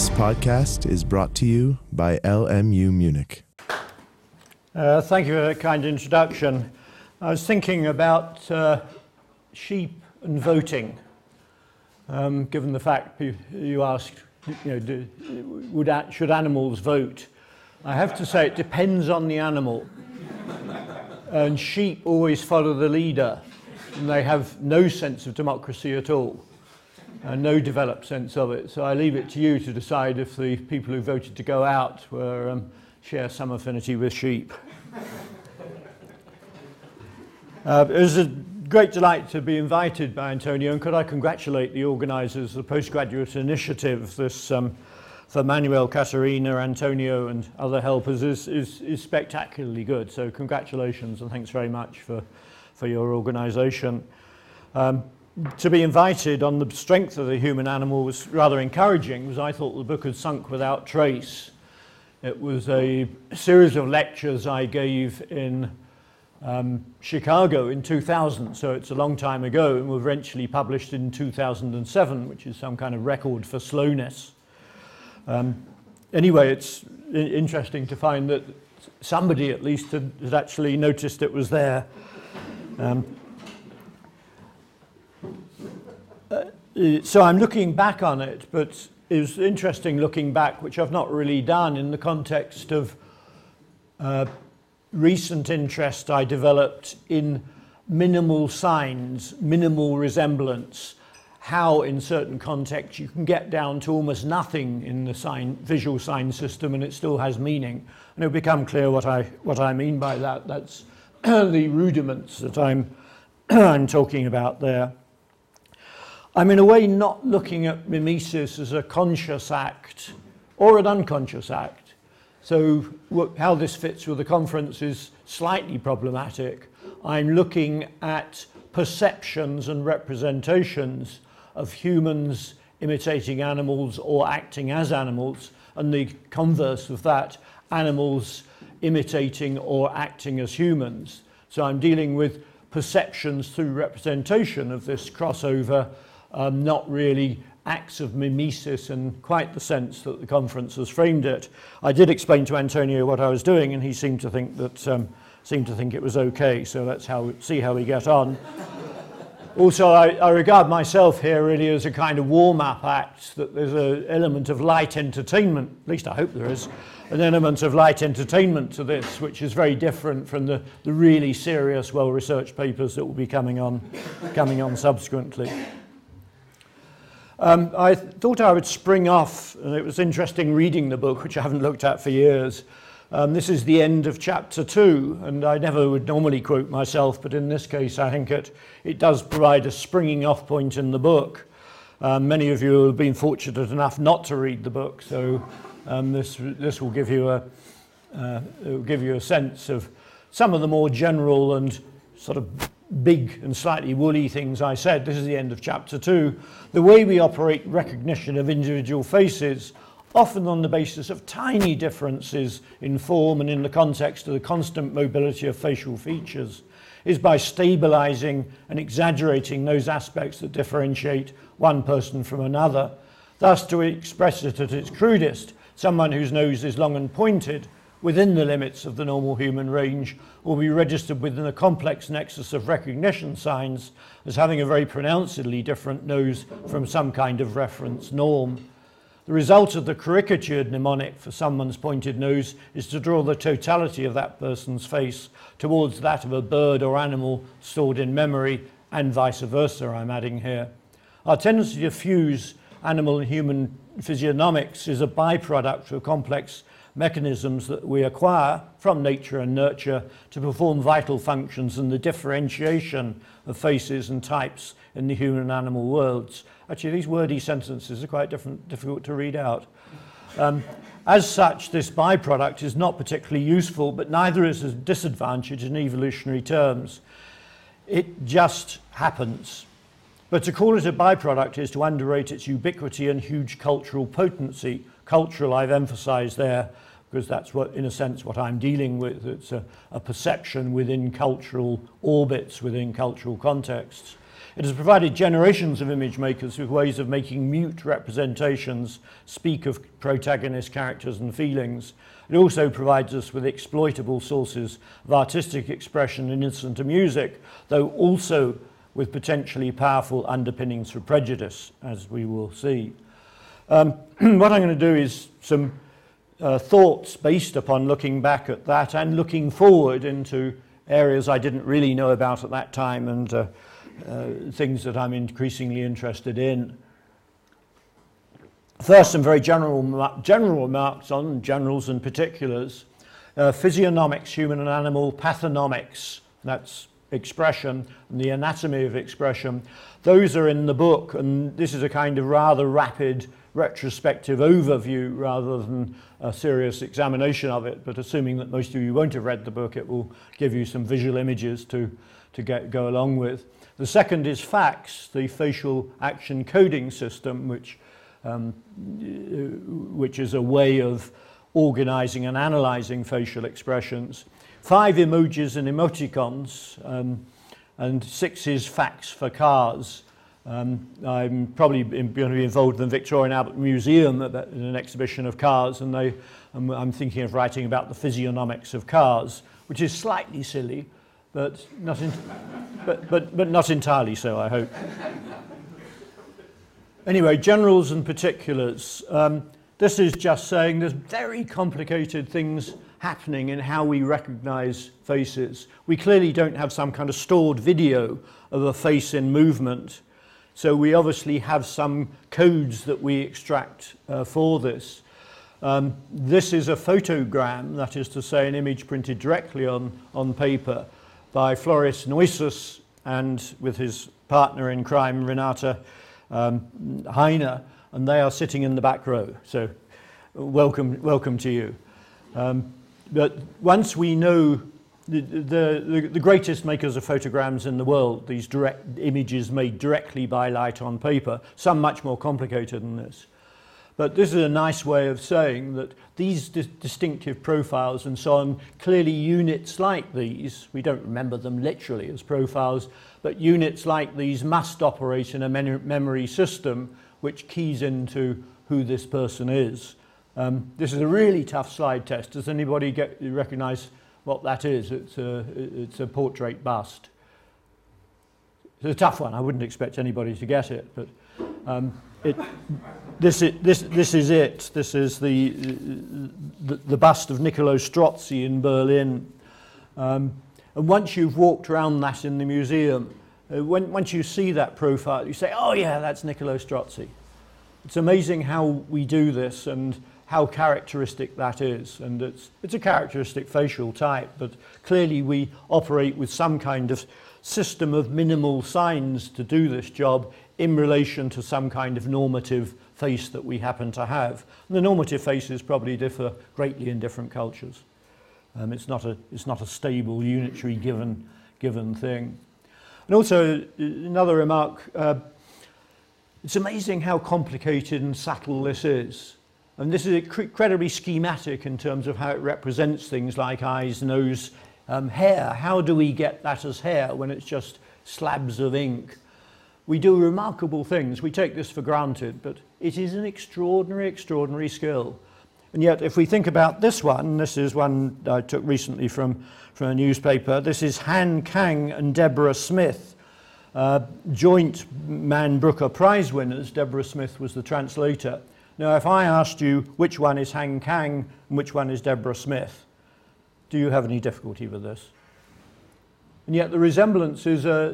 This podcast is brought to you by LMU Munich. Uh, thank you for that kind introduction. I was thinking about uh, sheep and voting, um, given the fact you, asked, you know, do, would, should animals vote? I have to say it depends on the animal. and sheep always follow the leader, and they have no sense of democracy at all, and no developed sense of it. So I leave it to you to decide if the people who voted to go out were, um, share some affinity with sheep. Uh, it was a great delight to be invited by Antonio, and could I congratulate the organisers of the postgraduate initiative, this um, for Manuel, Caterina, Antonio, and other helpers is, is, is spectacularly good. So congratulations and thanks very much for, for your organisation. Um, to be invited on the strength of the human animal was rather encouraging, because I thought the book had sunk without trace. It was a series of lectures I gave in um, Chicago in 2000, so it's a long time ago, and were eventually published in 2007, which is some kind of record for slowness. Um, anyway, it's interesting to find that somebody at least had, had actually noticed it was there. Um, uh, so I'm looking back on it, but it was interesting looking back, which I've not really done in the context of uh, recent interest I developed in minimal signs, minimal resemblance, how in certain contexts you can get down to almost nothing in the sign, visual sign system and it still has meaning. And it'll become clear what I, what I mean by that. That's the rudiments that I'm, I'm talking about there. I'm in a way not looking at mimesis as a conscious act or an unconscious act. So how this fits with the conference is slightly problematic. I'm looking at perceptions and representations of humans imitating animals or acting as animals, and the converse of that, animals imitating or acting as humans. So I'm dealing with perceptions through representation of this crossover, um, not really acts of mimesis in quite the sense that the conference has framed it. I did explain to Antonio what I was doing, and he seemed to think that um, seemed to think it was okay. So let's how, see how we get on. Also, I, I, regard myself here really as a kind of warm-up act, that there's an element of light entertainment, at least I hope there is, an element of light entertainment to this, which is very different from the, the really serious, well-researched papers that will be coming on, coming on subsequently. Um, I thought I would spring off, and it was interesting reading the book, which I haven't looked at for years, um, this is the end of chapter two, and I never would normally quote myself, but in this case, I think it, it does provide a springing off point in the book. Um, many of you have been fortunate enough not to read the book, so um, this, this will give you, a, uh, will give you a sense of some of the more general and sort of big and slightly woolly things I said. This is the end of chapter two. The way we operate recognition of individual faces often on the basis of tiny differences in form and in the context of the constant mobility of facial features, is by stabilizing and exaggerating those aspects that differentiate one person from another. Thus, to express it at its crudest, someone whose nose is long and pointed within the limits of the normal human range will be registered within a complex nexus of recognition signs as having a very pronouncedly different nose from some kind of reference norm. The result of the caricatured mnemonic for someone's pointed nose is to draw the totality of that person's face towards that of a bird or animal stored in memory, and vice versa, I'm adding here. Our tendency to fuse animal and human physiognomics is a byproduct of a complex mechanisms that we acquire from nature and nurture to perform vital functions and the differentiation of faces and types in the human and animal worlds. Actually, these wordy sentences are quite different, difficult to read out. Um, as such, this byproduct is not particularly useful, but neither is a disadvantage in evolutionary terms. It just happens. But to call it a byproduct is to underrate its ubiquity and huge cultural potency. cultural I've emphasized there because that's what, in a sense, what I'm dealing with. It's a, a perception within cultural orbits, within cultural contexts. It has provided generations of image makers with ways of making mute representations speak of protagonist characters and feelings. It also provides us with exploitable sources of artistic expression and instant music, though also with potentially powerful underpinnings for prejudice, as we will see. Um, what I'm going to do is some uh, thoughts based upon looking back at that and looking forward into areas I didn't really know about at that time and uh, uh, things that I'm increasingly interested in. First, some very general, general remarks on generals and particulars. Uh, physiognomics, human and animal, pathonomics, that's expression, and the anatomy of expression. Those are in the book, and this is a kind of rather rapid retrospective overview rather than a serious examination of it. But assuming that most of you won't have read the book, it will give you some visual images to, to get, go along with. The second is FACS, the facial action coding system, which, um, which is a way of organizing and analyzing facial expressions. Five emojis and emoticons, um, and six is FACS for cars. Um, I'm probably going to be involved in the Victoria and Albert Museum in an exhibition of cars, and they, I'm, I'm thinking of writing about the physiognomics of cars, which is slightly silly, but not, in, but, but, but not entirely so, I hope. anyway, generals and particulars. Um, this is just saying there's very complicated things happening in how we recognize faces. We clearly don't have some kind of stored video of a face in movement. So we obviously have some codes that we extract uh, for this. Um, this is a photogram, that is to say an image printed directly on, on paper by Floris Neusüss and with his partner in crime, Renata um, and they are sitting in the back row. So welcome, welcome to you. Um, but once we know the, the, the greatest makers of photograms in the world, these direct images made directly by light on paper, some much more complicated than this. But this is a nice way of saying that these di distinctive profiles and so on, clearly units like these, we don't remember them literally as profiles, but units like these must operate in a memory system which keys into who this person is. Um, this is a really tough slide test. Does anybody get, recognize what that is? It's a, it's a portrait bust. It's a tough one. I wouldn't expect anybody to get it, but um, it, this, is, this, this is it. This is the, the, the bust of Niccolo Strozzi in Berlin. Um, and once you've walked around that in the museum, uh, when, once you see that profile, you say, oh yeah, that's Niccolo Strozzi. It's amazing how we do this and how characteristic that is. And it's, it's a characteristic facial type, but clearly we operate with some kind of system of minimal signs to do this job in relation to some kind of normative face that we happen to have. And the normative faces probably differ greatly in different cultures. Um, it's, not a, it's not a stable, unitary given, given thing. And also, another remark, uh, it's amazing how complicated and subtle this is. And this is incredibly schematic in terms of how it represents things like eyes, nose, um, hair. How do we get that as hair when it's just slabs of ink? We do remarkable things. We take this for granted, but it is an extraordinary, extraordinary skill. And yet, if we think about this one, this is one I took recently from, from a newspaper. This is Han Kang and Deborah Smith, uh, joint Man Booker Prize winners. Deborah Smith was the translator. Now, if I asked you which one is Han Kang and which one is Deborah Smith, do you have any difficulty with this? And yet the resemblances are,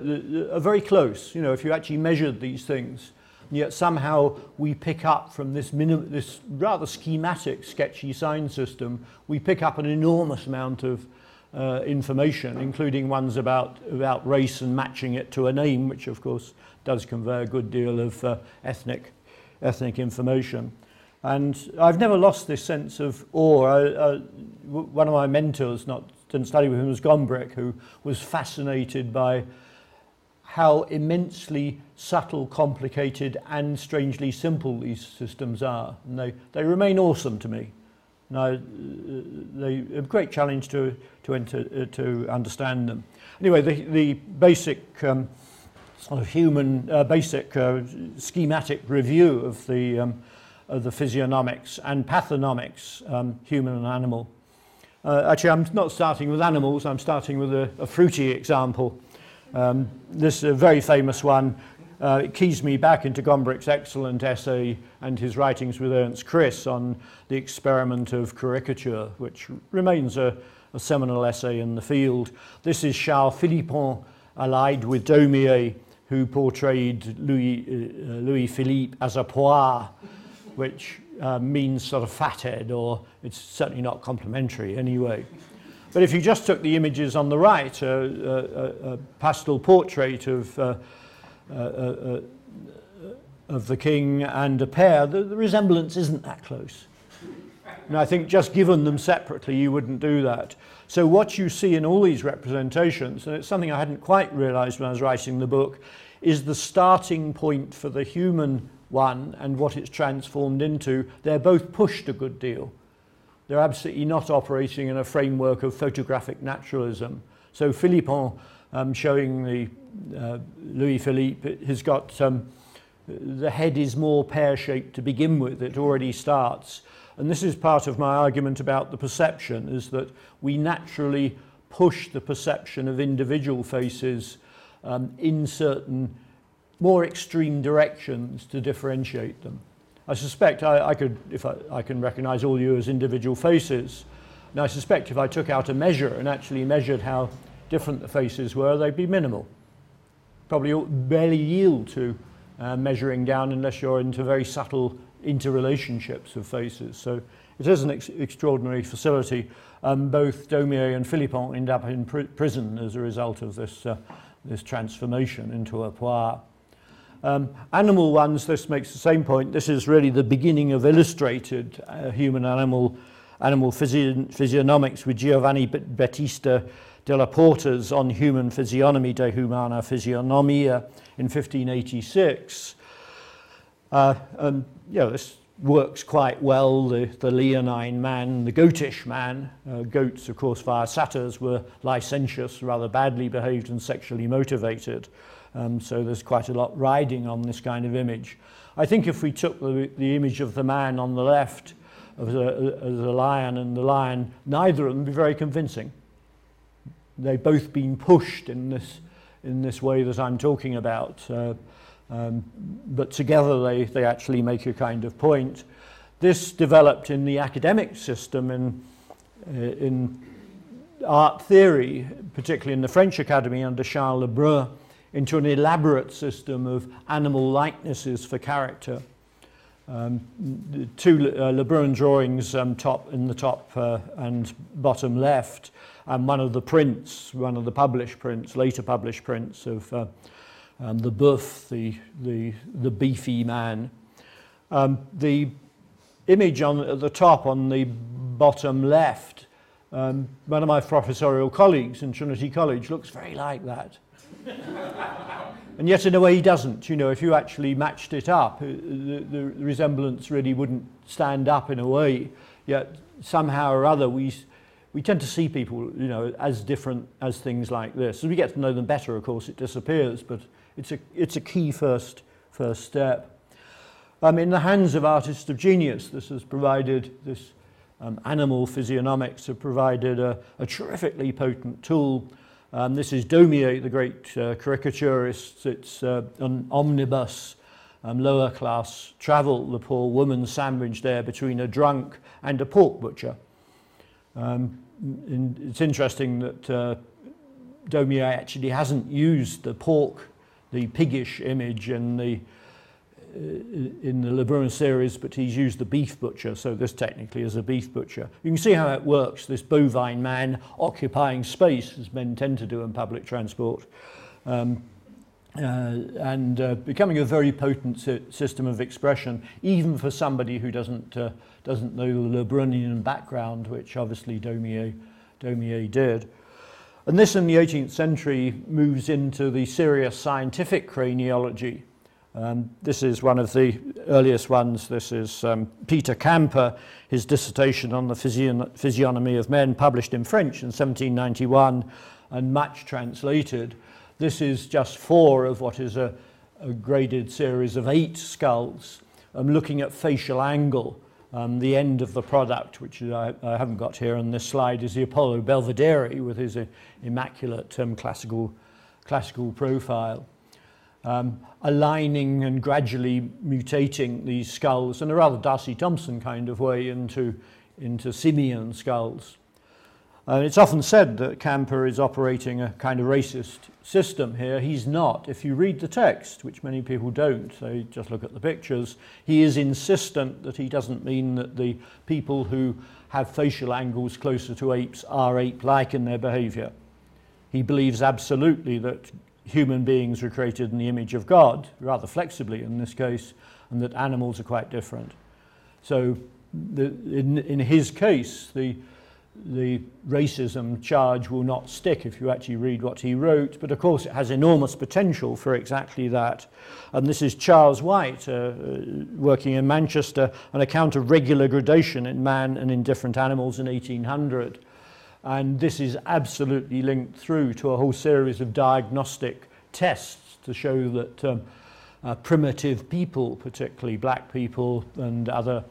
are very close, you know, if you actually measured these things. And yet somehow we pick up from this, minim- this rather schematic, sketchy sign system, we pick up an enormous amount of uh, information, including ones about, about race and matching it to a name, which of course does convey a good deal of uh, ethnic ethnic information. And I've never lost this sense of awe. One of my mentors, not didn't study with him, was Gombrich, who was fascinated by how immensely subtle, complicated, and strangely simple these systems are. And they, they remain awesome to me. And I, they a great challenge to, to, enter, uh, to understand them. Anyway, the, the basic um, sort of human uh, basic uh, schematic review of the, um, of the physiognomics and pathonomics, um, human and animal. Uh, actually, I'm not starting with animals, I'm starting with a, a fruity example. Um, this is a very famous one. Uh, it keys me back into Gombrich's excellent essay and his writings with Ernst Kris on the experiment of caricature, which remains a, a seminal essay in the field. This is Charles Philippon allied with Daumier, who portrayed Louis, uh, Louis Philippe as a poire, which uh, means sort of fathead, or it's certainly not complimentary anyway. But if you just took the images on the right, a, a, a pastel portrait of, uh, uh, uh, uh, of the king and a pair, the, the resemblance isn't that close. And I think just given them separately, you wouldn't do that. So what you see in all these representations, and it's something I hadn't quite realized when I was writing the book, is the starting point for the human one and what it's transformed into. They're both pushed a good deal. They're absolutely not operating in a framework of photographic naturalism. So Philippon, um, showing the uh, Louis Philippe, has got um, the head is more pear-shaped to begin with. It already starts. And this is part of my argument about the perception, is that we naturally push the perception of individual faces um, in certain more extreme directions to differentiate them. I suspect I, I could, if I, I can recognize all you as individual faces, and I suspect if I took out a measure and actually measured how different the faces were, they'd be minimal. Probably barely yield to uh, measuring down unless you're into very subtle interrelationships of faces. So it is an ex extraordinary facility. Um, both Daumier and Philippon end up in pr prison as a result of this, uh, this transformation into a poire. Um, animal ones, this makes the same point. This is really the beginning of illustrated uh, human-animal animal physio physiognomics with Giovanni Battista della Porta's On Human Physiognomy de Humana Physiognomia in 1586. Uh, and, you know, this works quite well, the, the leonine man, the goatish man. Uh, goats, of course, via satyrs, were licentious, rather badly behaved and sexually motivated. Um, so there's quite a lot riding on this kind of image. I think if we took the, the image of the man on the left as a, a lion and the lion, neither of them would be very convincing. They've both been pushed in this, in this way that I'm talking about. Uh, um, but together they, they actually make a kind of point. This developed in the academic system in, uh, in art theory, particularly in the French Academy under Charles Lebrun, into an elaborate system of animal likenesses for character. Um, two uh, Lebrun drawings um, top in the top uh, and bottom left, and one of the prints, one of the published prints, later published prints of uh, um, the buff, the, the, the beefy man. Um, the image on at the top on the bottom left, um, one of my professorial colleagues in Trinity College looks very like that. and yet in a way he doesn't. You know, if you actually matched it up, uh, the, the resemblance really wouldn't stand up in a way. Yet somehow or other we, we tend to see people, you know, as different as things like this. As we get to know them better, of course, it disappears, but it's a, it's a key first, first step. Um, in the hands of artists of genius, this has provided, this um, animal physiognomics have provided a, a terrifically potent tool. Um, this is Daumier, the great uh, caricaturist. It's uh, an omnibus, um, lower class travel, the poor woman sandwiched there between a drunk and a pork butcher. Um, it's interesting that uh, Daumier actually hasn't used the pork the piggish image in the uh, in the Laverne series, but he's used the beef butcher, so this technically is a beef butcher. You can see how it works, this bovine man occupying space, as men tend to do in public transport, um, uh, and uh, becoming a very potent si system of expression, even for somebody who doesn't, uh, doesn't know the Lebrunian background, which obviously Daumier, Daumier did. And this in the 18th century moves into the serious scientific craniology. Um, this is one of the earliest ones. This is um, Peter Camper, his dissertation on the physiognomy of men, published in French in 1791 and much translated. This is just four of what is a, a graded series of eight skulls. I'm looking at facial angle. Um, the end of the product, which I, I, haven't got here on this slide, is the Apollo Belvedere with his uh, immaculate um, classical, classical profile. Um, aligning and gradually mutating these skulls in a rather D'Arcy Thompson kind of way into, into simian skulls. Uh, it's often said that Camper is operating a kind of racist system here. He's not. If you read the text, which many people don't, they just look at the pictures, he is insistent that he doesn't mean that the people who have facial angles closer to apes are ape-like in their behavior. He believes absolutely that human beings were created in the image of God, rather flexibly in this case, and that animals are quite different. So the, in, in his case, the the racism charge will not stick if you actually read what he wrote, but of course it has enormous potential for exactly that. And this is Charles White, uh, uh, working in Manchester, an account of regular gradation in man and in different animals in 1800. And this is absolutely linked through to a whole series of diagnostic tests to show that um, uh, primitive people, particularly black people and other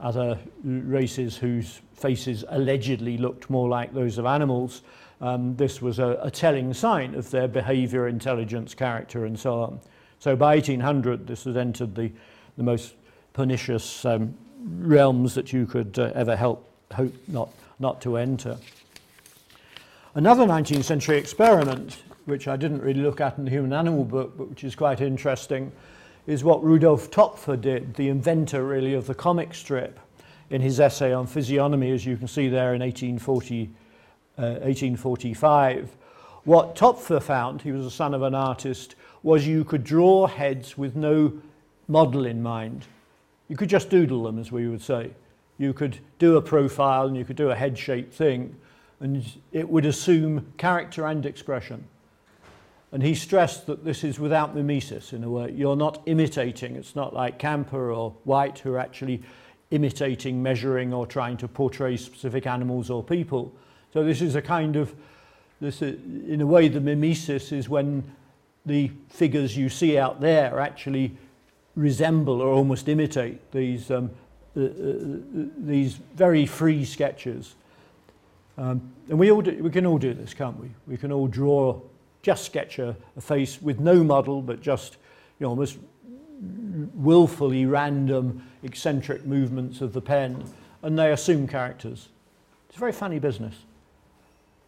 other races whose faces allegedly looked more like those of animals, um, this was a, a telling sign of their behavior, intelligence, character, and so on. So by 1800, this had entered the, the most pernicious um, realms that you could uh, ever help, hope not, not to enter. Another 19th century experiment, which I didn't really look at in the human animal book, but which is quite interesting, is what Rudolf Töpffer did, the inventor really of the comic strip, in his essay on physiognomy, as you can see there in 1840, uh, 1845. What Töpffer found, he was the son of an artist, was you could draw heads with no model in mind. You could just doodle them, as we would say. You could do a profile and you could do a head-shaped thing, and it would assume character and expression. And he stressed that this is without mimesis in a way. You're not imitating. It's not like Camper or White who are actually imitating, measuring, or trying to portray specific animals or people. So this is a kind of, this is, in a way, the mimesis is when the figures you see out there actually resemble or almost imitate these, um, uh, uh, these very free sketches. Um, and we, all do, we can all do this, can't we? We can all draw just sketch a, a face with no model, but just you know, almost willfully random, eccentric movements of the pen, and they assume characters. It's a very funny business,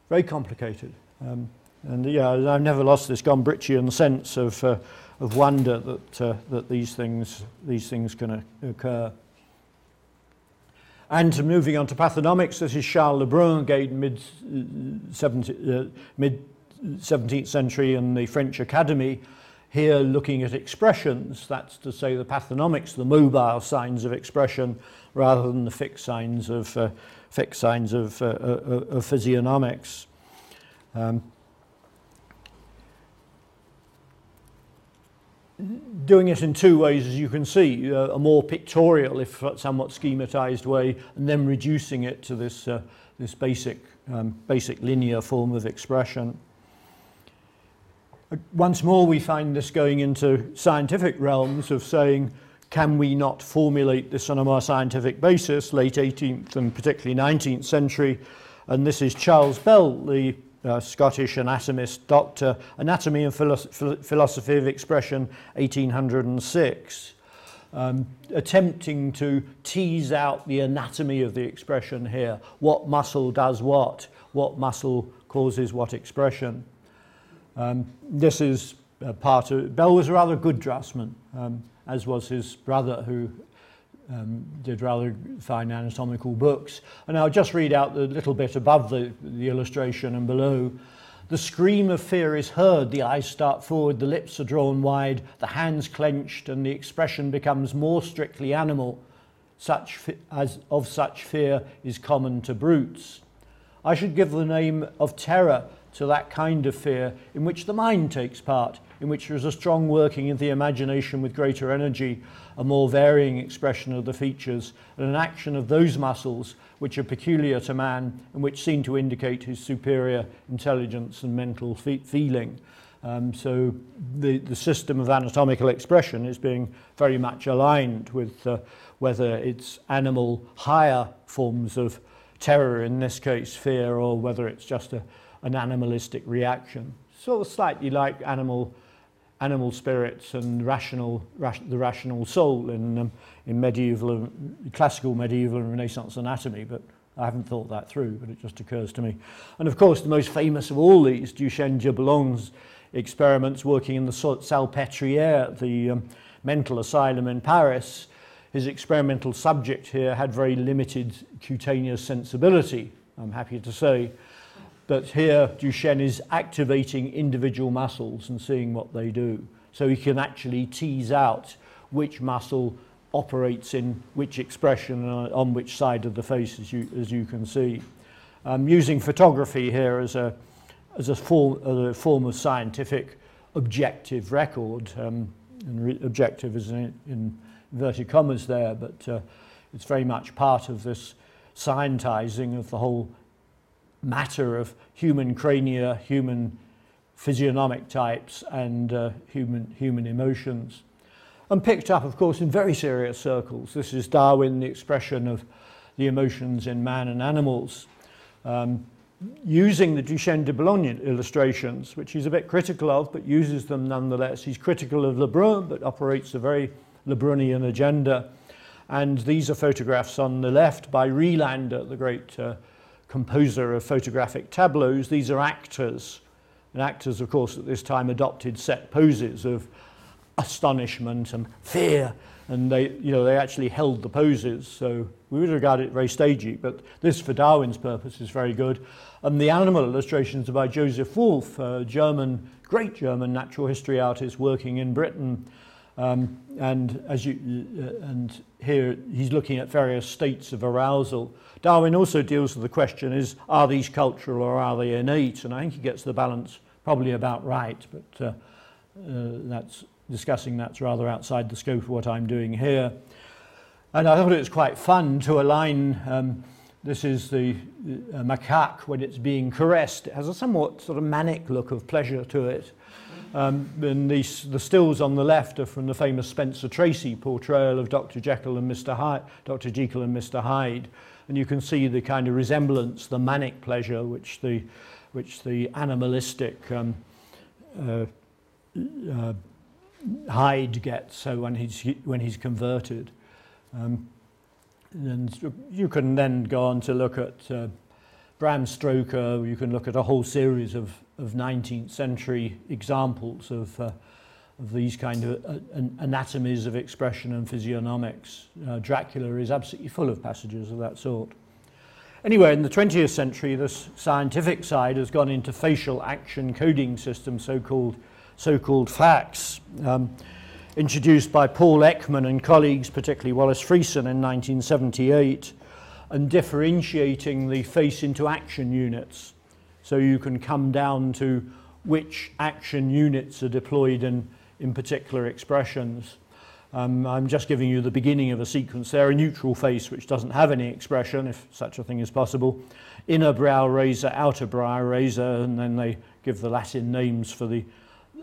very complicated. Um, and yeah, I've never lost this Gombrichian sense of, uh, of wonder that, uh, that these things, these things can occur. And moving on to pathonomics, this is Charles Lebrun, again mid, 70, uh, mid 17th century in the French Academy, here looking at expressions, that's to say the pathonomics, the mobile signs of expression, rather than the fixed signs of, uh, fixed signs of, uh, uh, of physiognomics. Um, doing it in two ways, as you can see, uh, a more pictorial, if somewhat schematized way, and then reducing it to this, uh, this basic, um, basic linear form of expression. Once more, we find this going into scientific realms of saying, can we not formulate this on a more scientific basis, late 18th and particularly 19th century? And this is Charles Bell, the uh, Scottish anatomist, doctor, Anatomy and Philo- Philosophy of Expression, 1806, um, attempting to tease out the anatomy of the expression here. What muscle does what? What muscle causes what expression? Um, this is part of, Bell was a rather good draftsman, um, as was his brother who um, did rather fine anatomical books. And I'll just read out the little bit above the, the illustration and below. The scream of fear is heard, the eyes start forward, the lips are drawn wide, the hands clenched, and the expression becomes more strictly animal. Such as of such fear is common to brutes. I should give the name of terror to that kind of fear in which the mind takes part, in which there is a strong working of the imagination with greater energy, a more varying expression of the features, and an action of those muscles which are peculiar to man and which seem to indicate his superior intelligence and mental fe feeling. Um, so the, the system of anatomical expression is being very much aligned with uh, whether it's animal higher forms of terror, in this case fear, or whether it's just a, an animalistic reaction. Sort of slightly like animal, animal spirits and rational, the rational soul in, um, in medieval, classical medieval and Renaissance anatomy, but I haven't thought that through, but it just occurs to me. And of course, the most famous of all these, Duchenne de experiments working in the Salpêtrière, the um, mental asylum in Paris. His experimental subject here had very limited cutaneous sensibility, I'm happy to say. But here, Duchenne is activating individual muscles and seeing what they do. So he can actually tease out which muscle operates in which expression uh, on which side of the face, as you, as you can see. I'm using photography here as a, as a, form, as a form of scientific objective record. Um, and re objective is in, in inverted commas there, but uh, it's very much part of this scientizing of the whole matter of human crania, human physiognomic types, and uh, human, human emotions and picked up, of course, in very serious circles. This is Darwin, the expression of the emotions in man and animals, um, using the Duchenne de Boulogne illustrations, which he's a bit critical of, but uses them nonetheless. He's critical of Lebrun, but operates a very Lebrunian agenda. And these are photographs on the left by Rejlander, the great uh, composer of photographic tableaus. These are actors. And actors, of course, at this time adopted set poses of astonishment and fear. And they, you know, they actually held the poses. So we would regard it very stagey, but this, for Darwin's purpose, is very good. And the animal illustrations are by Joseph Wolf, a German, great German natural history artist working in Britain. Um, and as you, uh, and here he's looking at various states of arousal. Darwin also deals with the question: is are these cultural or are they innate? And I think he gets the balance probably about right, but uh, uh, that's discussing that's rather outside the scope of what I'm doing here. And I thought it was quite fun to align, um, this is the uh, macaque when it's being caressed. It has a somewhat sort of manic look of pleasure to it. Um, and these, the stills on the left are from the famous Spencer Tracy portrayal of Dr. Jekyll and Mr. Hyde, Dr. Jekyll and Mr. Hyde. And you can see the kind of resemblance, the manic pleasure, which the, which the animalistic um, uh, uh, Hyde gets so when he's when he's converted. Um, and you can then go on to look at uh, Bram Stoker. You can look at a whole series of, of 19th century examples of, uh, of these kind of uh, anatomies of expression and physiognomics. Uh, Dracula is absolutely full of passages of that sort. Anyway, in the 20th century, the scientific side has gone into facial action coding systems, so-called so-called FACS, um, introduced by Paul Ekman and colleagues, particularly Wallace Friesen in 1978, and differentiating the face into action units. So you can come down to which action units are deployed in, in particular expressions. Um, I'm just giving you the beginning of a sequence there, a neutral face which doesn't have any expression, if such a thing is possible, inner brow raiser, outer brow raiser, and then they give the Latin names for the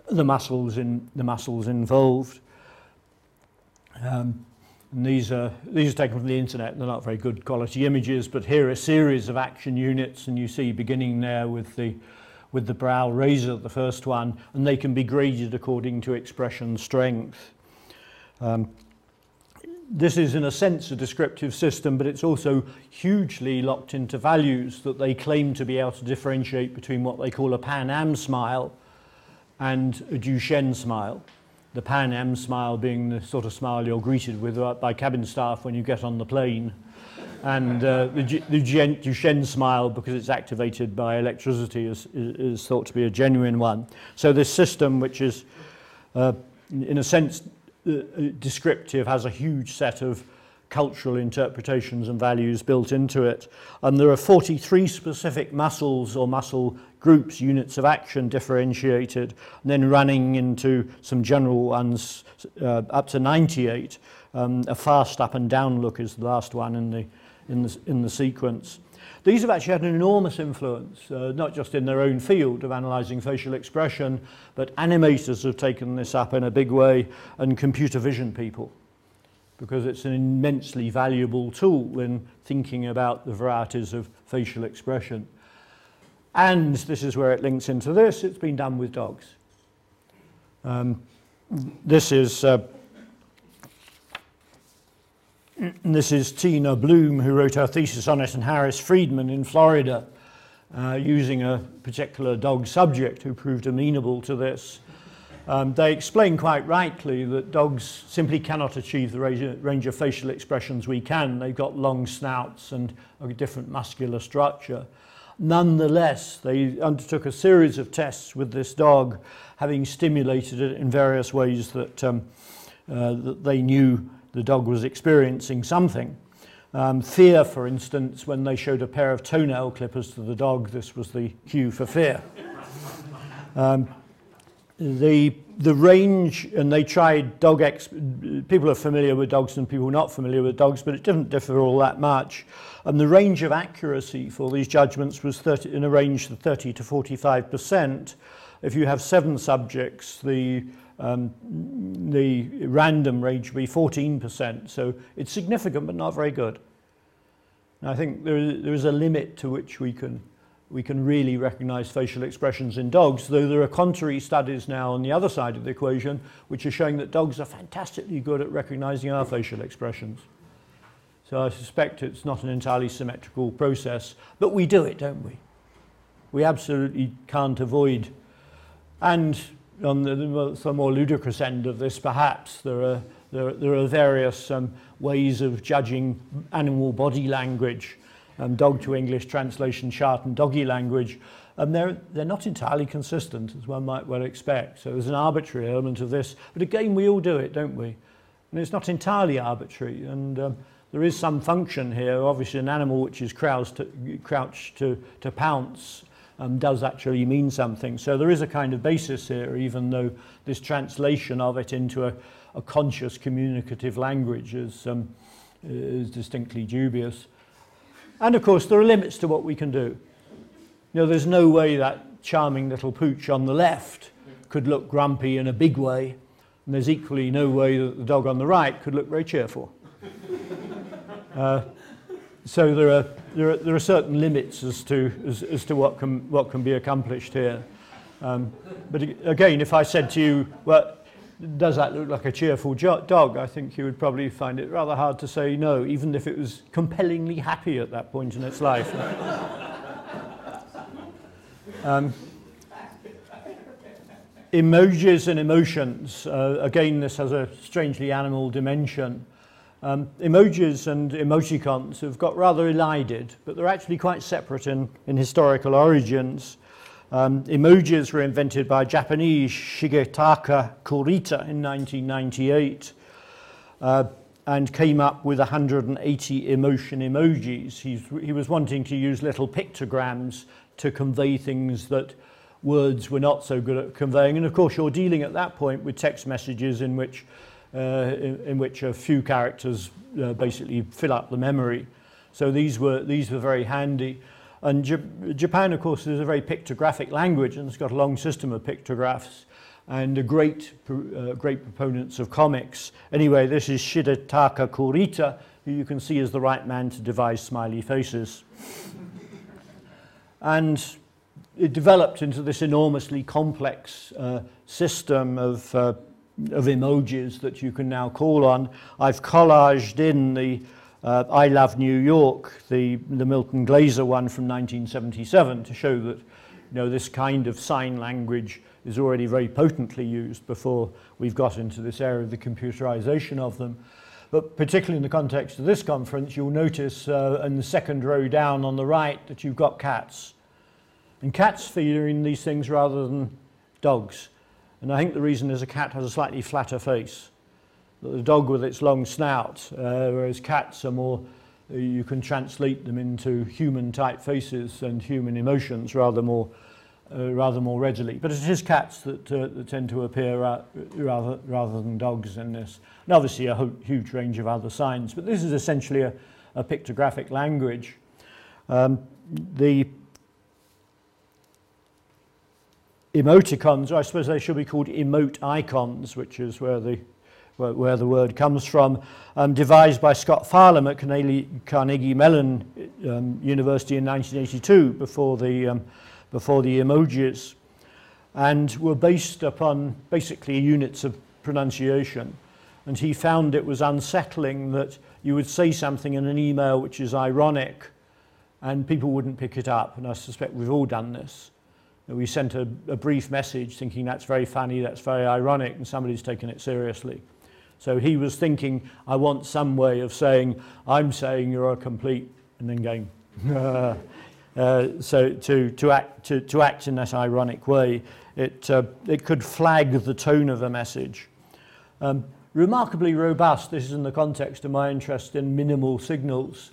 the muscles in the muscles involved. Um, and these are these are taken from the internet. They're not very good quality images, but here are a series of action units, and you see beginning there with the with the brow raiser, the first one, and they can be graded according to expression strength. Um, this is in a sense a descriptive system, but it's also hugely locked into values that they claim to be able to differentiate between what they call a Pan Am smile, and a Duchenne smile. The Pan Am smile being the sort of smile you're greeted with by cabin staff when you get on the plane. And uh, the, the Duchenne smile, because it's activated by electricity, is, is, thought to be a genuine one. So this system, which is uh, in a sense uh, uh, descriptive, has a huge set of cultural interpretations and values built into it. And there are 43 specific muscles or muscle groups, units of action differentiated, and then running into some general ones uh, up to 98. Um, a fast up and down look is the last one in the, in the, in the sequence. These have actually had an enormous influence, uh, not just in their own field of analysing facial expression, but animators have taken this up in a big way, and computer vision people. Because it's an immensely valuable tool in thinking about the varieties of facial expression. And this is where it links into this, it's been done with dogs. Um, this is uh, this is Tina Bloom, who wrote her thesis on it, and Harris Friedman in Florida, uh, using a particular dog subject who proved amenable to this. Um, they explain quite rightly that dogs simply cannot achieve the range of facial expressions we can. They've got long snouts and a different muscular structure. Nonetheless, they undertook a series of tests with this dog, having stimulated it in various ways that, um, uh, that they knew the dog was experiencing something. Um, fear, for instance, when they showed a pair of toenail clippers to the dog, this was the cue for fear. Um, the, the range, and they tried dog, ex- people are familiar with dogs and people not familiar with dogs, but it didn't differ all that much. And the range of accuracy for these judgments was 30, in a range of 30 to 45%. If you have seven subjects, the um, the random range would be 14%. So it's significant, but not very good. And I think there there is a limit to which we can, we can really recognize facial expressions in dogs, though there are contrary studies now on the other side of the equation, which are showing that dogs are fantastically good at recognizing our facial expressions. So I suspect it's not an entirely symmetrical process, but we do it, don't we? We absolutely can't avoid. And on the, the more ludicrous end of this, perhaps, there are, there, there are various um, ways of judging animal body language, um, dog to English translation chart and doggy language, and they're, they're not entirely consistent, as one might well expect. So there's an arbitrary element of this, but again, we all do it, don't we? And it's not entirely arbitrary, and um, there is some function here. Obviously, an animal which is crouched to, crouched to, to pounce um, does actually mean something. So there is a kind of basis here, even though this translation of it into a, a conscious communicative language is, um, is distinctly dubious. And of course, there are limits to what we can do. You know, there's no way that charming little pooch on the left could look grumpy in a big way, and there's equally no way that the dog on the right could look very cheerful. Uh, so there are, there are, there are certain limits as to, as, as to what, can, what can be accomplished here. Um, but again, if I said to you, well, does that look like a cheerful dog? I think you would probably find it rather hard to say no, even if it was compellingly happy at that point in its life. um, emojis and emotions. Uh, again, this has a strangely animal dimension. Um, emojis and emoticons have got rather elided, but they're actually quite separate in, in historical origins. Um, emojis were invented by Japanese Shigetaka Kurita in 1998 uh, and came up with 180 emotion emojis. He's, he was wanting to use little pictograms to convey things that words were not so good at conveying. And of course, you're dealing at that point with text messages in which uh, in, in, which a few characters uh, basically fill up the memory. So these were, these were very handy. And Japan, of course, is a very pictographic language and it's got a long system of pictographs and a great, uh, great proponents of comics. Anyway, this is Shigetaka Kurita, who you can see is the right man to devise smiley faces. and it developed into this enormously complex uh, system of uh, of emojis that you can now call on. I've collaged in the uh, I Love New York, the, the Milton Glaser one from 1977 to show that you know, this kind of sign language is already very potently used before we've got into this area of the computerization of them. But particularly in the context of this conference, you'll notice uh, in the second row down on the right that you've got cats. And cats fear in these things rather than dogs. And I think the reason is a cat has a slightly flatter face. The dog with its long snout, uh, whereas cats are more, you can translate them into human type faces and human emotions rather more, uh, rather more readily. But it is cats that, uh, that tend to appear rather, rather than dogs in this. And obviously a huge range of other signs, but this is essentially a, a pictographic language. Um, the emoticons, I suppose they should be called emote icons, which is where the where, the word comes from, um, devised by Scott Fahlman at Carnegie Mellon um, University in 1982 before the, um, before the emojis, and were based upon basically units of pronunciation. And he found it was unsettling that you would say something in an email which is ironic and people wouldn't pick it up. And I suspect we've all done this. We sent a, a brief message thinking that's very funny, that's very ironic, and somebody's taken it seriously. So he was thinking, I want some way of saying, I'm saying you're a complete, and then going, uh, so to, to, act, to, to act in that ironic way, it, uh, it could flag the tone of a message. Um, remarkably robust, this is in the context of my interest in minimal signals.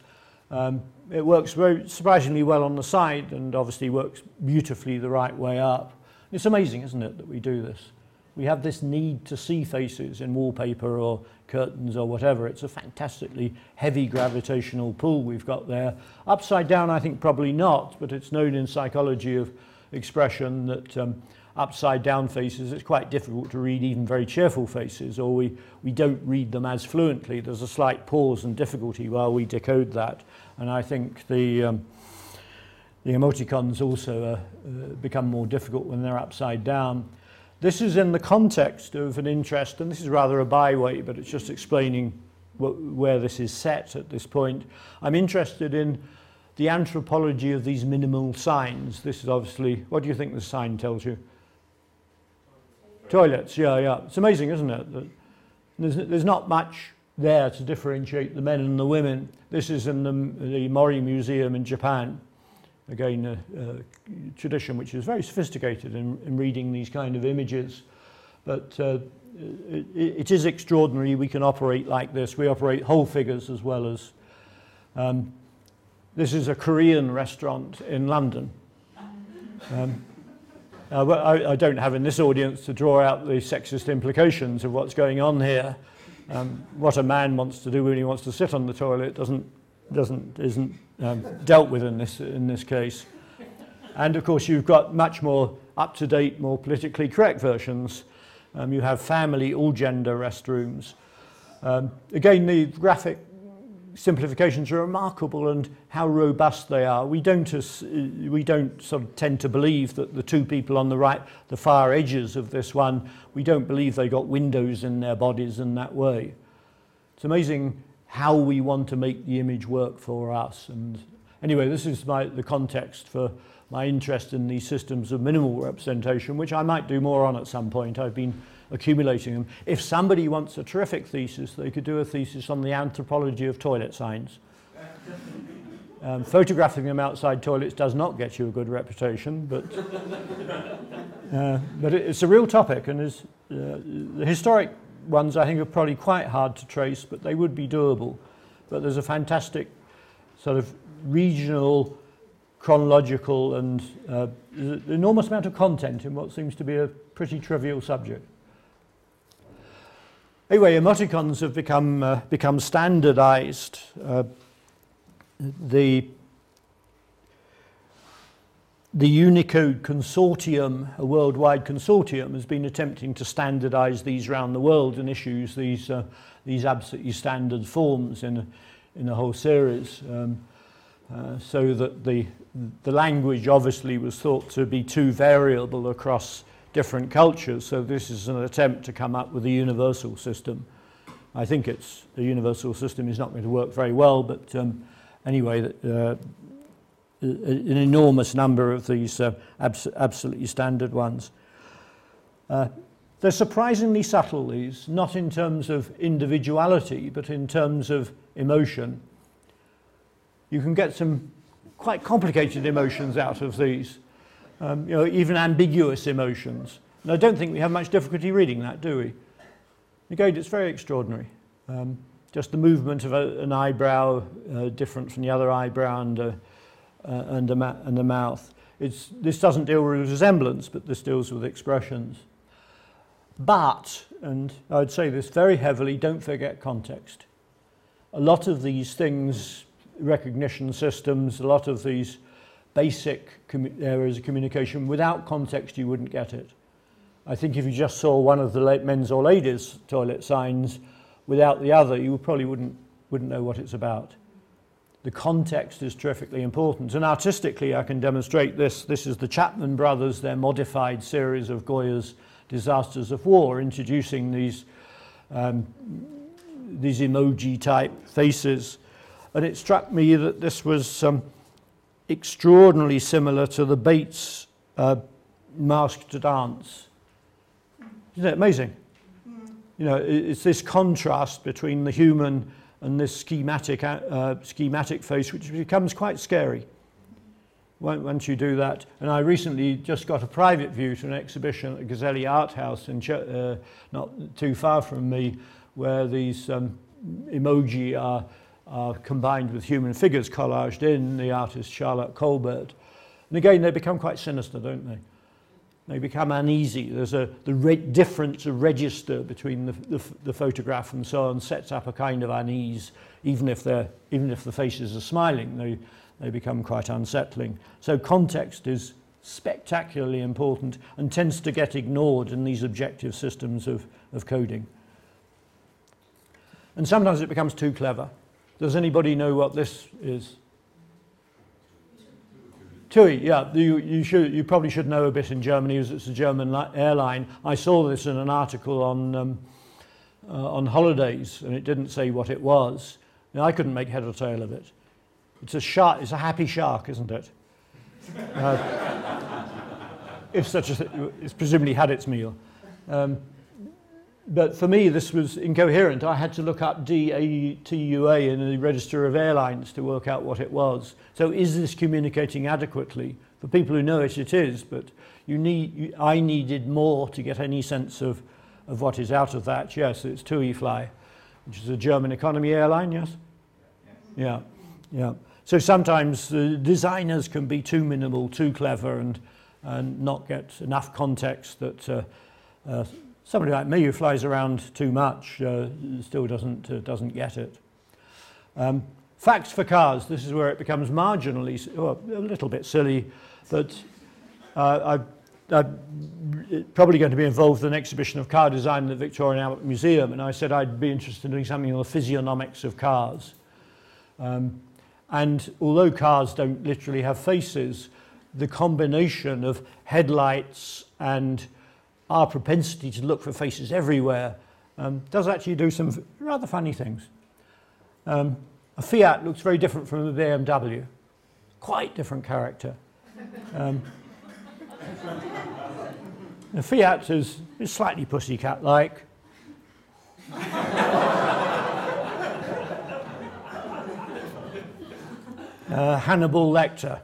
Um, it works very surprisingly well on the side and obviously works beautifully the right way up. It's amazing, isn't it, that we do this? We have this need to see faces in wallpaper or curtains or whatever. It's a fantastically heavy gravitational pull we've got there. Upside down, I think probably not, but it's known in psychology of expression that um, upside down faces, it's quite difficult to read even very cheerful faces, or we, we don't read them as fluently. There's a slight pause and difficulty while we decode that. And I think the, um, the emoticons also uh, uh, become more difficult when they're upside down. This is in the context of an interest, and this is rather a byway, but it's just explaining where this is set at this point. I'm interested in the anthropology of these minimal signs. This is obviously, what do you think the sign tells you? Toilets, yeah, yeah. It's amazing, isn't it? That there's, there's not much there to differentiate the men and the women. This is in the, the Mori Museum in Japan again, a, a tradition which is very sophisticated in, in reading these kind of images. But uh, it, it is extraordinary we can operate like this. We operate whole figures as well as. Um, this is a Korean restaurant in London. Um, uh, I, I don't have in this audience to draw out the sexist implications of what's going on here. Um, what a man wants to do when he wants to sit on the toilet doesn't, doesn't, isn't um, dealt with in this, in this case. And of course, you've got much more up to date, more politically correct versions. Um, you have family, all gender restrooms. Um, again, the graphic simplifications are remarkable and how robust they are. We don't, we don't sort of tend to believe that the two people on the right, the far edges of this one, we don't believe they got windows in their bodies in that way. It's amazing how we want to make the image work for us. And anyway, this is my, the context for my interest in these systems of minimal representation, which I might do more on at some point. I've been accumulating them. If somebody wants a terrific thesis, they could do a thesis on the anthropology of toilet signs. Um, photographing them outside toilets does not get you a good reputation, but, uh, but it's a real topic, and is, uh, the historic ones I think are probably quite hard to trace, but they would be doable. But there's a fantastic sort of regional, chronological, and uh, enormous amount of content in what seems to be a pretty trivial subject. Anyway, emoticons have become, uh, become standardized. Uh, the the Unicode Consortium, a worldwide consortium, has been attempting to standardize these around the world and issues these, uh, these absolutely standard forms in in a whole series. Um, uh, so that the, the language obviously was thought to be too variable across different cultures. So this is an attempt to come up with a universal system. I think it's the universal system is not going to work very well, but um, anyway, uh, an enormous number of these uh, abs absolutely standard ones. Uh, they're surprisingly subtle, these, not in terms of individuality, but in terms of emotion. You can get some quite complicated emotions out of these, um, you know, even ambiguous emotions. And I don't think we have much difficulty reading that, do we? Again, it's very extraordinary. Um, just the movement of a, an eyebrow uh, different from the other eyebrow and uh, and, the and the mouth. It's, this doesn't deal with resemblance, but this deals with expressions. But, and I'd say this very heavily, don't forget context. A lot of these things recognition systems, a lot of these basic areas of communication. Without context, you wouldn't get it. I think if you just saw one of the men's or ladies' toilet signs without the other, you probably wouldn't, wouldn't know what it's about. The context is terrifically important. And artistically, I can demonstrate this. This is the Chapman brothers, their modified series of Goya's Disasters of War, introducing these, um, these emoji type faces. And it struck me that this was um, extraordinarily similar to the Bates uh, masked dance. Isn't it amazing? Mm. You know, it's this contrast between the human and this schematic, uh, schematic face, which becomes quite scary once you do that. And I recently just got a private view to an exhibition at Gazelli Art House, in Ch- uh, not too far from me, where these um, emoji are, are combined with human figures collaged in, the artist Charlotte Colbert. And again, they become quite sinister, don't they? They become uneasy. There's a the re- difference of register between the, the, the, photograph and so on sets up a kind of unease, even if they're even if the faces are smiling, they they become quite unsettling. So context is spectacularly important and tends to get ignored in these objective systems of, of coding. And sometimes it becomes too clever. Does anybody know what this is? TUI, yeah, you, you, should, you probably should know a bit in Germany as it's a German airline. I saw this in an article on, um, uh, on holidays and it didn't say what it was. Now, I couldn't make head or tail of it. It's a shark, it's a happy shark, isn't it? Uh, if such a, it's presumably had its meal. Um, but for me, this was incoherent. I had to look up DATUA in the Register of Airlines to work out what it was. So is this communicating adequately? For people who know it, it is, but you need, you, I needed more to get any sense of, of what is out of that. Yes, it's TUI Fly, which is a German economy airline, yes? Yeah, yeah. So sometimes the designers can be too minimal, too clever, and, and not get enough context that uh, uh, somebody like me who flies around too much uh, still doesn't, uh, doesn't get it. Um, facts for cars, this is where it becomes marginally, well, a little bit silly, but uh, I, I'm probably going to be involved in an exhibition of car design at the Victoria and Albert Museum, and I said I'd be interested in doing something on the physiognomics of cars. Um, and although cars don't literally have faces, the combination of headlights and our propensity to look for faces everywhere um, does actually do some rather funny things. Um, a Fiat looks very different from a BMW, quite different character. Um, the Fiat is, is slightly pussycat like. Uh, Hannibal Lecter.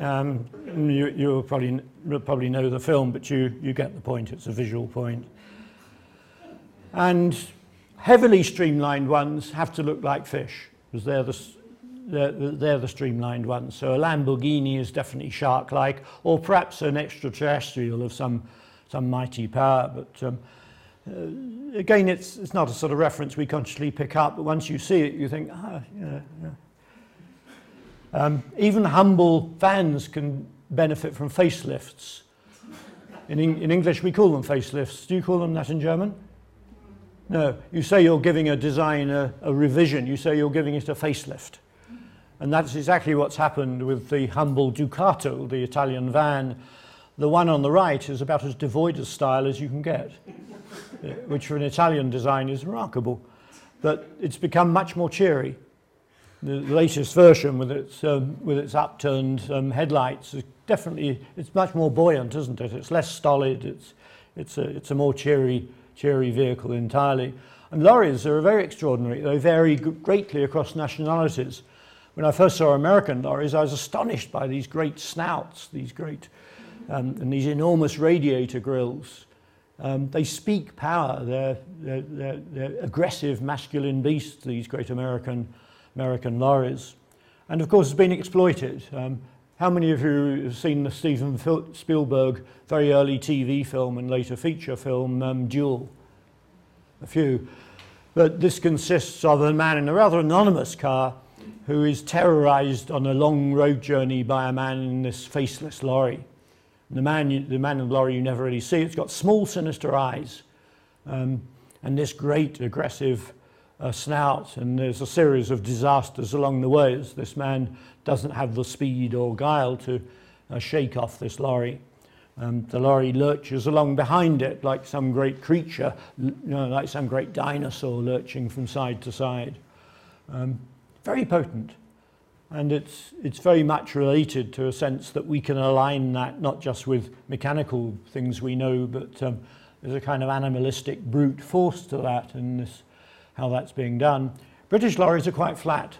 Um, you, you'll probably, probably know the film, but you, you get the point. It's a visual point. And heavily streamlined ones have to look like fish, because they're the, they're, they're the streamlined ones. So a Lamborghini is definitely shark-like, or perhaps an extraterrestrial of some, some mighty power. But um, uh, again, it's, it's not a sort of reference we consciously pick up, but once you see it, you think, ah, yeah, yeah. Um, even humble vans can benefit from facelifts. In, in English, we call them facelifts. Do you call them that in German? No. You say you're giving a design a, a revision. You say you're giving it a facelift. And that's exactly what's happened with the humble Ducato, the Italian van. The one on the right is about as devoid of style as you can get, which for an Italian design is remarkable. But it's become much more cheery the latest version with its um, with its upturned um, headlights is definitely it's much more buoyant, isn't it? It's less stolid. It's it's a it's a more cheery cheery vehicle entirely. And lorries are very extraordinary. They vary greatly across nationalities. When I first saw American lorries, I was astonished by these great snouts, these great um, and these enormous radiator grills. Um, they speak power. They're, they're, they're, they're aggressive masculine beasts. These great American American lorries. And of course, it's been exploited. Um, how many of you have seen the Steven Spielberg very early TV film and later feature film, um, Duel? A few. But this consists of a man in a rather anonymous car who is terrorized on a long road journey by a man in this faceless lorry. The man, the man in the lorry you never really see, it's got small, sinister eyes um, and this great, aggressive uh, snout. And there's a series of disasters along the way as this man doesn't have the speed or guile to uh, shake off this lorry. Um, the lorry lurches along behind it like some great creature, you know, like some great dinosaur lurching from side to side. Um, very potent. And it's, it's very much related to a sense that we can align that not just with mechanical things we know, but um, there's a kind of animalistic brute force to that and this, how that's being done. British lorries are quite flat.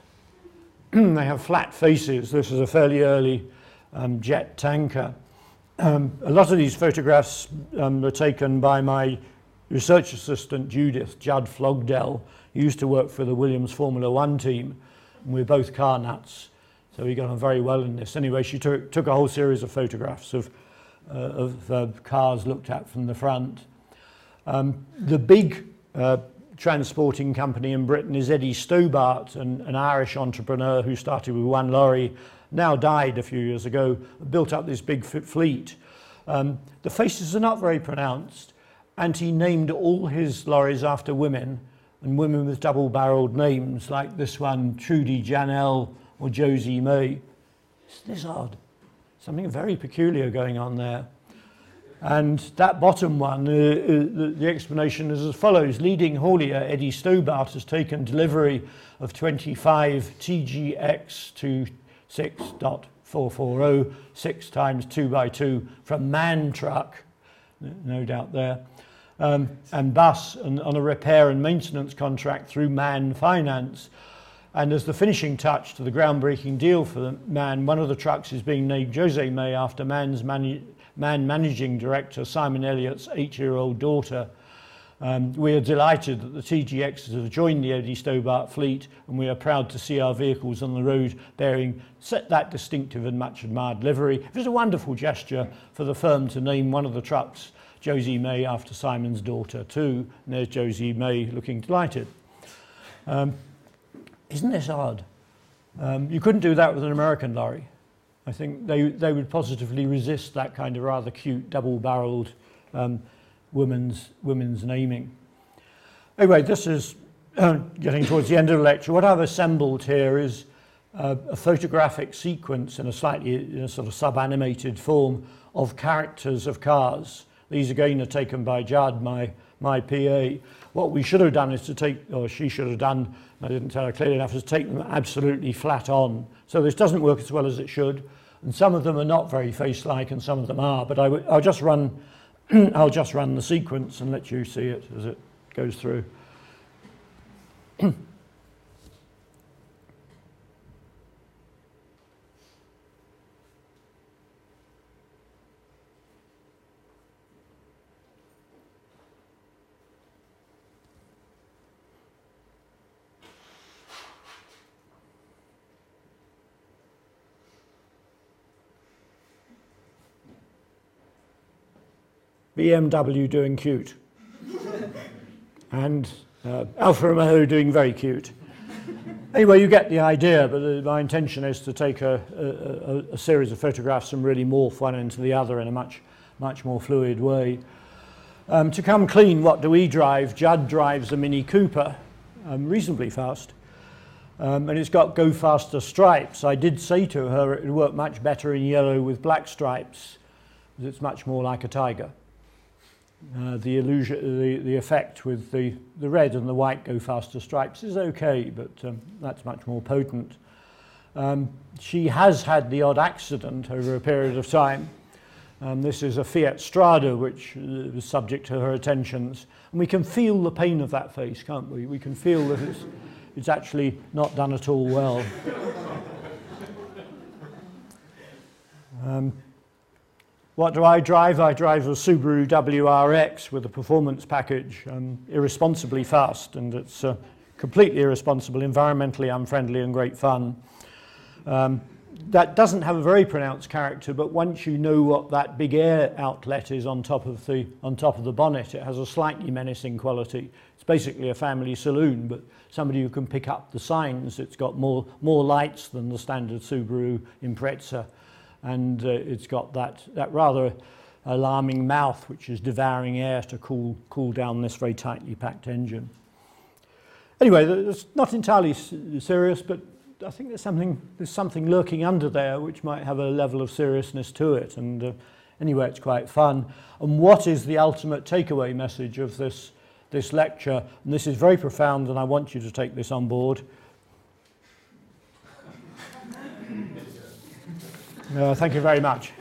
they have flat faces. This is a fairly early um, jet tanker. Um, a lot of these photographs um, were taken by my research assistant, Judith Judd Flogdell, who used to work for the Williams Formula One team. And we're both car nuts, so we got on very well in this. Anyway, she took, took a whole series of photographs of, uh, of uh, cars looked at from the front. Um, the big uh, transporting company in Britain is Eddie Stobart, an, an Irish entrepreneur who started with one lorry now died a few years ago, built up this big fleet. Um, the faces are not very pronounced, and he named all his lorries after women, and women with double-barreled names, like this one, Trudy Janelle or Josie May. Isn't this odd? Something very peculiar going on there. And that bottom one, uh, uh, the, explanation is as follows. Leading haulier Eddie Stobart has taken delivery of 25 TGX to 6.440, 6 times 2 by 2 from MAN truck, no doubt there, um, and bus and on a repair and maintenance contract through MAN Finance. And as the finishing touch to the groundbreaking deal for the MAN, one of the trucks is being named Josie May after MAN's manu- MAN managing director Simon Elliott's eight-year-old daughter, um, we are delighted that the TGX have joined the Eddie Stobart fleet and we are proud to see our vehicles on the road bearing set that distinctive and much admired livery. It was a wonderful gesture for the firm to name one of the trucks Josie May after Simon's daughter too. And there's Josie May looking delighted. Um, isn't this odd? Um, you couldn't do that with an American lorry. I think they, they would positively resist that kind of rather cute double-barreled um, women's, women's naming. Anyway, this is uh, getting towards the end of the lecture. What I've assembled here is uh, a photographic sequence in a slightly in a sort of sub-animated form of characters of cars. These again are taken by Judd, my, my PA. What we should have done is to take, or she should have done, I didn't tell her clearly enough, is take them absolutely flat on. So this doesn't work as well as it should. And some of them are not very face-like and some of them are, but I'll just run I'll just run the sequence and let you see it as it goes through. BMW doing cute, and uh, Alfa Romeo doing very cute. Anyway, you get the idea, but uh, my intention is to take a, a, a, series of photographs and really morph one into the other in a much, much more fluid way. Um, to come clean, what do we drive? Judd drives a Mini Cooper, um, reasonably fast. Um, and it's got go faster stripes. I did say to her it would work much better in yellow with black stripes, because it's much more like a tiger. Uh, the illusion, the, the effect with the, the red and the white go faster stripes is okay, but um, that's much more potent. Um, she has had the odd accident over a period of time. Um, this is a Fiat Strada, which uh, was subject to her attentions. And we can feel the pain of that face, can't we? We can feel that it's, it's actually not done at all well. um, what do I drive? I drive a Subaru WRX with a performance package, um, irresponsibly fast, and it's uh, completely irresponsible, environmentally unfriendly, and great fun. Um, that doesn't have a very pronounced character, but once you know what that big air outlet is on top of the on top of the bonnet, it has a slightly menacing quality. It's basically a family saloon, but somebody who can pick up the signs. It's got more more lights than the standard Subaru Impreza, and uh, it's got that that rather alarming mouth, which is devouring air to cool cool down this very tightly packed engine. Anyway, it's not entirely serious, but I think there's something there's something lurking under there which might have a level of seriousness to it. And uh, anyway, it's quite fun. And what is the ultimate takeaway message of this this lecture? And this is very profound, and I want you to take this on board. Uh, thank you very much.